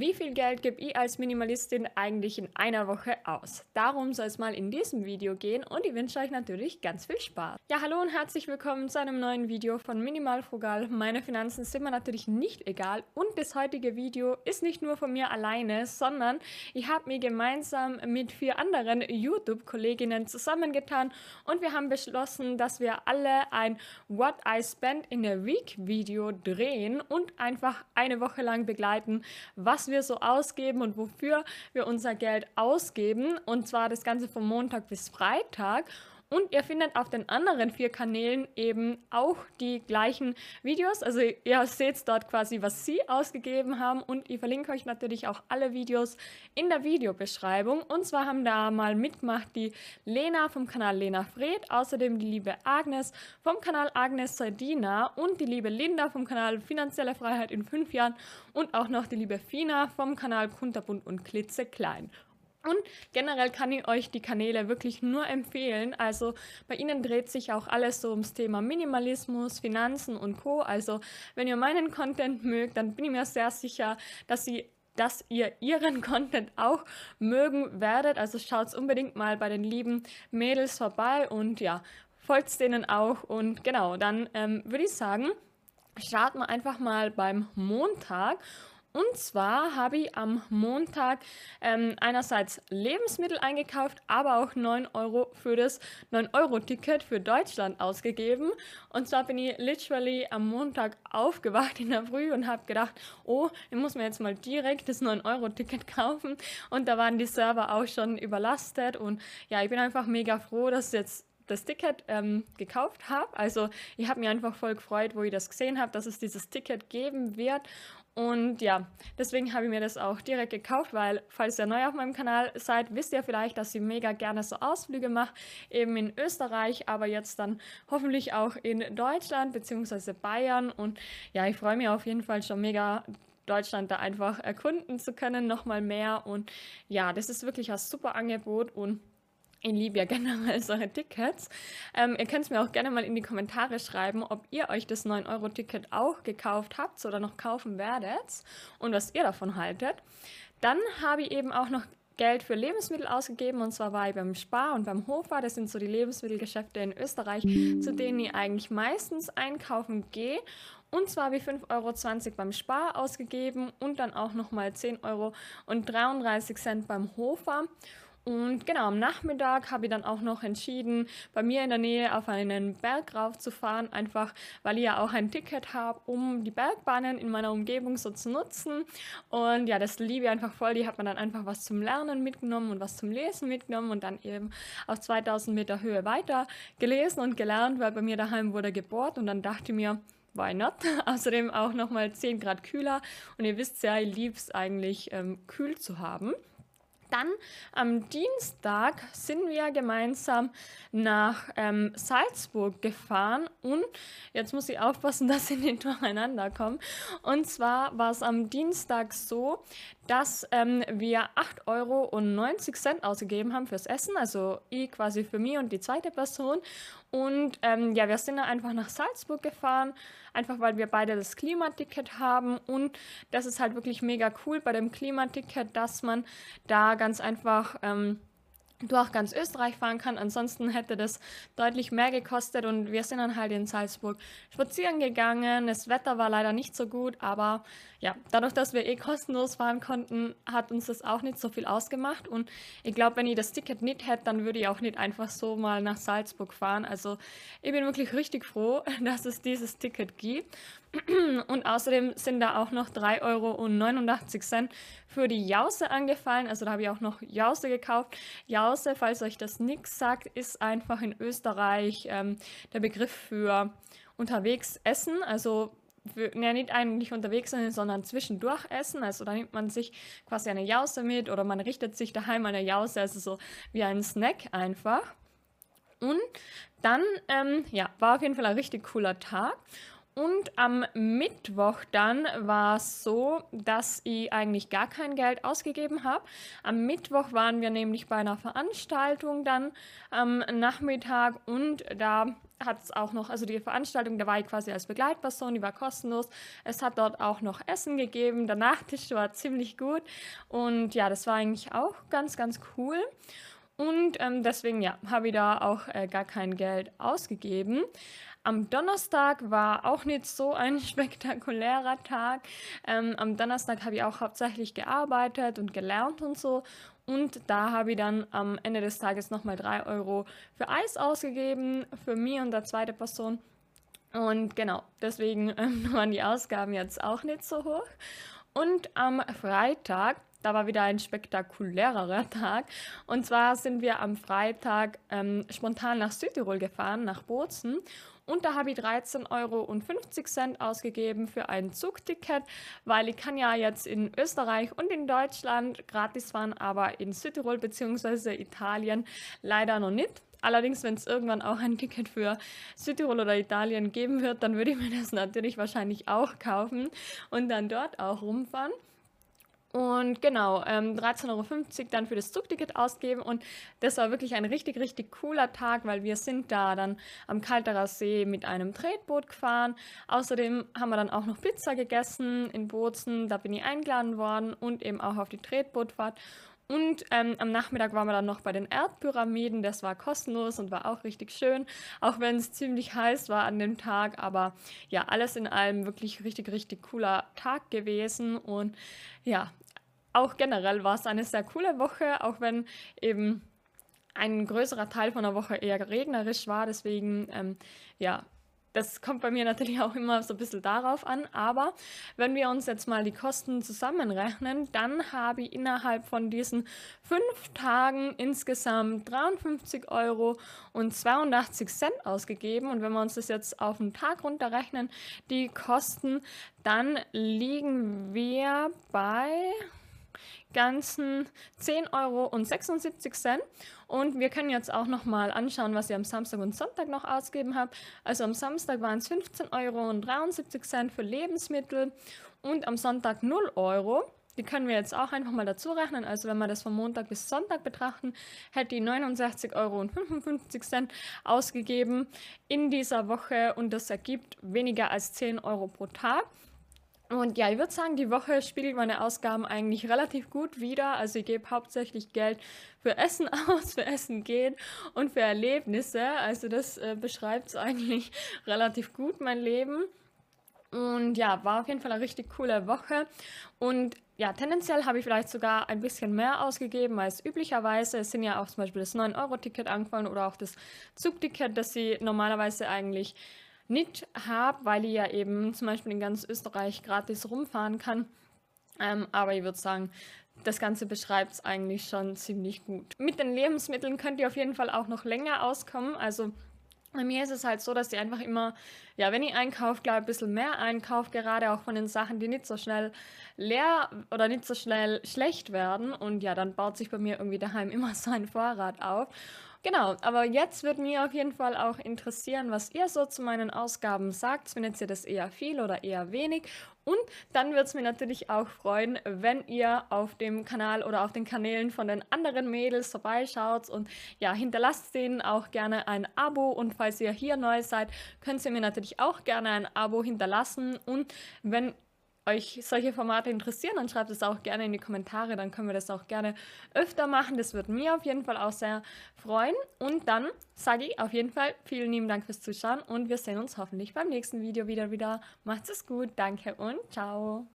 Wie viel Geld gebe ich als Minimalistin eigentlich in einer Woche aus? Darum soll es mal in diesem Video gehen und ich wünsche euch natürlich ganz viel Spaß. Ja, hallo und herzlich willkommen zu einem neuen Video von Minimal Frugal. Meine Finanzen sind mir natürlich nicht egal und das heutige Video ist nicht nur von mir alleine, sondern ich habe mir gemeinsam mit vier anderen YouTube-Kolleginnen zusammengetan und wir haben beschlossen, dass wir alle ein What I Spend in a Week Video drehen und einfach eine Woche lang begleiten, was wir so ausgeben und wofür wir unser Geld ausgeben. Und zwar das Ganze von Montag bis Freitag. Und ihr findet auf den anderen vier Kanälen eben auch die gleichen Videos. Also ihr seht dort quasi, was sie ausgegeben haben. Und ich verlinke euch natürlich auch alle Videos in der Videobeschreibung. Und zwar haben da mal mitgemacht die Lena vom Kanal Lena Fred, außerdem die liebe Agnes vom Kanal Agnes Sardina und die liebe Linda vom Kanal Finanzielle Freiheit in fünf Jahren und auch noch die liebe Fina vom Kanal Kunterbunt und Klitzeklein. Und generell kann ich euch die Kanäle wirklich nur empfehlen. Also bei ihnen dreht sich auch alles so ums Thema Minimalismus, Finanzen und Co. Also wenn ihr meinen Content mögt, dann bin ich mir sehr sicher, dass sie dass ihr ihren Content auch mögen werdet. Also schaut unbedingt mal bei den lieben Mädels vorbei und ja, folgt denen auch. Und genau, dann ähm, würde ich sagen, starten wir einfach mal beim Montag. Und zwar habe ich am Montag ähm, einerseits Lebensmittel eingekauft, aber auch 9 Euro für das 9-Euro-Ticket für Deutschland ausgegeben. Und zwar bin ich literally am Montag aufgewacht in der Früh und habe gedacht, oh, ich muss mir jetzt mal direkt das 9-Euro-Ticket kaufen. Und da waren die Server auch schon überlastet. Und ja, ich bin einfach mega froh, dass jetzt das Ticket ähm, gekauft habe. Also ich habe mich einfach voll gefreut, wo ich das gesehen habe, dass es dieses Ticket geben wird. Und ja, deswegen habe ich mir das auch direkt gekauft, weil, falls ihr neu auf meinem Kanal seid, wisst ihr vielleicht, dass ich mega gerne so Ausflüge mache, eben in Österreich, aber jetzt dann hoffentlich auch in Deutschland bzw. Bayern. Und ja, ich freue mich auf jeden Fall schon mega, Deutschland da einfach erkunden zu können, nochmal mehr. Und ja, das ist wirklich ein super Angebot und ich liebe ja generell solche Tickets. Ähm, ihr könnt es mir auch gerne mal in die Kommentare schreiben, ob ihr euch das 9-Euro-Ticket auch gekauft habt oder noch kaufen werdet und was ihr davon haltet. Dann habe ich eben auch noch Geld für Lebensmittel ausgegeben und zwar war ich beim Spar und beim Hofer. Das sind so die Lebensmittelgeschäfte in Österreich, zu denen ich eigentlich meistens einkaufen gehe. Und zwar habe ich 5,20 Euro beim Spar ausgegeben und dann auch nochmal 10 Euro und 33 Cent beim Hofer. Und genau, am Nachmittag habe ich dann auch noch entschieden, bei mir in der Nähe auf einen Berg raufzufahren, einfach weil ich ja auch ein Ticket habe, um die Bergbahnen in meiner Umgebung so zu nutzen. Und ja, das liebe ich einfach voll. Die hat man dann einfach was zum Lernen mitgenommen und was zum Lesen mitgenommen und dann eben auf 2000 Meter Höhe weiter gelesen und gelernt, weil bei mir daheim wurde gebohrt und dann dachte ich mir, why not? Außerdem auch nochmal 10 Grad kühler und ihr wisst ja, ich liebe es eigentlich ähm, kühl zu haben. Dann am Dienstag sind wir gemeinsam nach ähm, Salzburg gefahren und jetzt muss ich aufpassen, dass ich nicht durcheinander komme. Und zwar war es am Dienstag so, dass ähm, wir 8,90 Euro ausgegeben haben fürs Essen, also ich quasi für mich und die zweite Person. Und ähm, ja, wir sind dann einfach nach Salzburg gefahren, einfach weil wir beide das Klimaticket haben. Und das ist halt wirklich mega cool bei dem Klimaticket, dass man da ganz einfach ähm, durch ganz Österreich fahren kann. Ansonsten hätte das deutlich mehr gekostet und wir sind dann halt in Salzburg spazieren gegangen. Das Wetter war leider nicht so gut, aber ja, dadurch, dass wir eh kostenlos fahren konnten, hat uns das auch nicht so viel ausgemacht. Und ich glaube, wenn ich das Ticket nicht hätte, dann würde ich auch nicht einfach so mal nach Salzburg fahren. Also ich bin wirklich richtig froh, dass es dieses Ticket gibt. Und außerdem sind da auch noch 3,89 Euro für die Jause angefallen. Also da habe ich auch noch Jause gekauft. Jause, falls euch das nichts sagt, ist einfach in Österreich ähm, der Begriff für unterwegs essen. Also für, ja, nicht eigentlich unterwegs sein, sondern zwischendurch essen. Also da nimmt man sich quasi eine Jause mit oder man richtet sich daheim eine Jause, also so wie ein Snack einfach. Und dann, ähm, ja, war auf jeden Fall ein richtig cooler Tag. Und am Mittwoch dann war es so, dass ich eigentlich gar kein Geld ausgegeben habe. Am Mittwoch waren wir nämlich bei einer Veranstaltung dann am Nachmittag und da hat es auch noch, also die Veranstaltung, da war ich quasi als Begleitperson, die war kostenlos. Es hat dort auch noch Essen gegeben. Der Nachtisch war ziemlich gut. Und ja, das war eigentlich auch ganz, ganz cool. Und ähm, deswegen, ja, habe ich da auch äh, gar kein Geld ausgegeben. Am Donnerstag war auch nicht so ein spektakulärer Tag. Ähm, am Donnerstag habe ich auch hauptsächlich gearbeitet und gelernt und so. Und da habe ich dann am Ende des Tages nochmal 3 Euro für Eis ausgegeben, für mich und der zweite Person. Und genau, deswegen waren die Ausgaben jetzt auch nicht so hoch. Und am Freitag da war wieder ein spektakulärer Tag. Und zwar sind wir am Freitag ähm, spontan nach Südtirol gefahren, nach Bozen. Und da habe ich 13,50 Euro ausgegeben für ein Zugticket, weil ich kann ja jetzt in Österreich und in Deutschland gratis fahren, aber in Südtirol bzw. Italien leider noch nicht. Allerdings, wenn es irgendwann auch ein Ticket für Südtirol oder Italien geben wird, dann würde ich mir das natürlich wahrscheinlich auch kaufen und dann dort auch rumfahren. Und genau, ähm, 13,50 Euro dann für das Zugticket ausgeben. Und das war wirklich ein richtig, richtig cooler Tag, weil wir sind da dann am Kalterer See mit einem Tretboot gefahren. Außerdem haben wir dann auch noch Pizza gegessen in Bozen. Da bin ich eingeladen worden und eben auch auf die Tretbootfahrt. Und ähm, am Nachmittag waren wir dann noch bei den Erdpyramiden. Das war kostenlos und war auch richtig schön, auch wenn es ziemlich heiß war an dem Tag. Aber ja, alles in allem wirklich richtig, richtig cooler Tag gewesen. Und ja, auch generell war es eine sehr coole Woche, auch wenn eben ein größerer Teil von der Woche eher regnerisch war. Deswegen, ähm, ja, das kommt bei mir natürlich auch immer so ein bisschen darauf an, aber wenn wir uns jetzt mal die Kosten zusammenrechnen, dann habe ich innerhalb von diesen fünf Tagen insgesamt 53 Euro und 82 Cent ausgegeben. Und wenn wir uns das jetzt auf den Tag runterrechnen, die Kosten, dann liegen wir bei ganzen 10,76 Euro. Und wir können jetzt auch noch mal anschauen, was ich am Samstag und Sonntag noch ausgegeben habe. Also am Samstag waren es 15,73 Euro für Lebensmittel und am Sonntag 0 Euro. Die können wir jetzt auch einfach mal dazu rechnen. Also wenn wir das von Montag bis Sonntag betrachten, hätte ich 69,55 Euro ausgegeben in dieser Woche und das ergibt weniger als 10 Euro pro Tag. Und ja, ich würde sagen, die Woche spiegelt meine Ausgaben eigentlich relativ gut wider. Also ich gebe hauptsächlich Geld für Essen aus, für Essen gehen und für Erlebnisse. Also das äh, beschreibt es eigentlich relativ gut, mein Leben. Und ja, war auf jeden Fall eine richtig coole Woche. Und ja, tendenziell habe ich vielleicht sogar ein bisschen mehr ausgegeben als üblicherweise. Es sind ja auch zum Beispiel das 9-Euro-Ticket angefallen oder auch das Zugticket, das sie normalerweise eigentlich nicht habe, weil ich ja eben zum Beispiel in ganz Österreich gratis rumfahren kann. Ähm, aber ich würde sagen, das Ganze beschreibt es eigentlich schon ziemlich gut. Mit den Lebensmitteln könnt ihr auf jeden Fall auch noch länger auskommen. Also bei mir ist es halt so, dass ich einfach immer, ja, wenn ich einkaufe, glaube ich, ein bisschen mehr einkaufe, gerade auch von den Sachen, die nicht so schnell leer oder nicht so schnell schlecht werden. Und ja, dann baut sich bei mir irgendwie daheim immer so ein Vorrat auf. Genau, aber jetzt wird mir auf jeden Fall auch interessieren, was ihr so zu meinen Ausgaben sagt. Findet ihr das eher viel oder eher wenig? Und dann wird es mir natürlich auch freuen, wenn ihr auf dem Kanal oder auf den Kanälen von den anderen Mädels vorbeischaut und ja, hinterlasst denen auch gerne ein Abo und falls ihr hier neu seid, könnt ihr mir natürlich auch gerne ein Abo hinterlassen und wenn euch solche Formate interessieren, dann schreibt es auch gerne in die Kommentare, dann können wir das auch gerne öfter machen. Das würde mir auf jeden Fall auch sehr freuen. Und dann sage ich auf jeden Fall vielen lieben Dank fürs Zuschauen und wir sehen uns hoffentlich beim nächsten Video wieder wieder. Macht es gut, danke und ciao.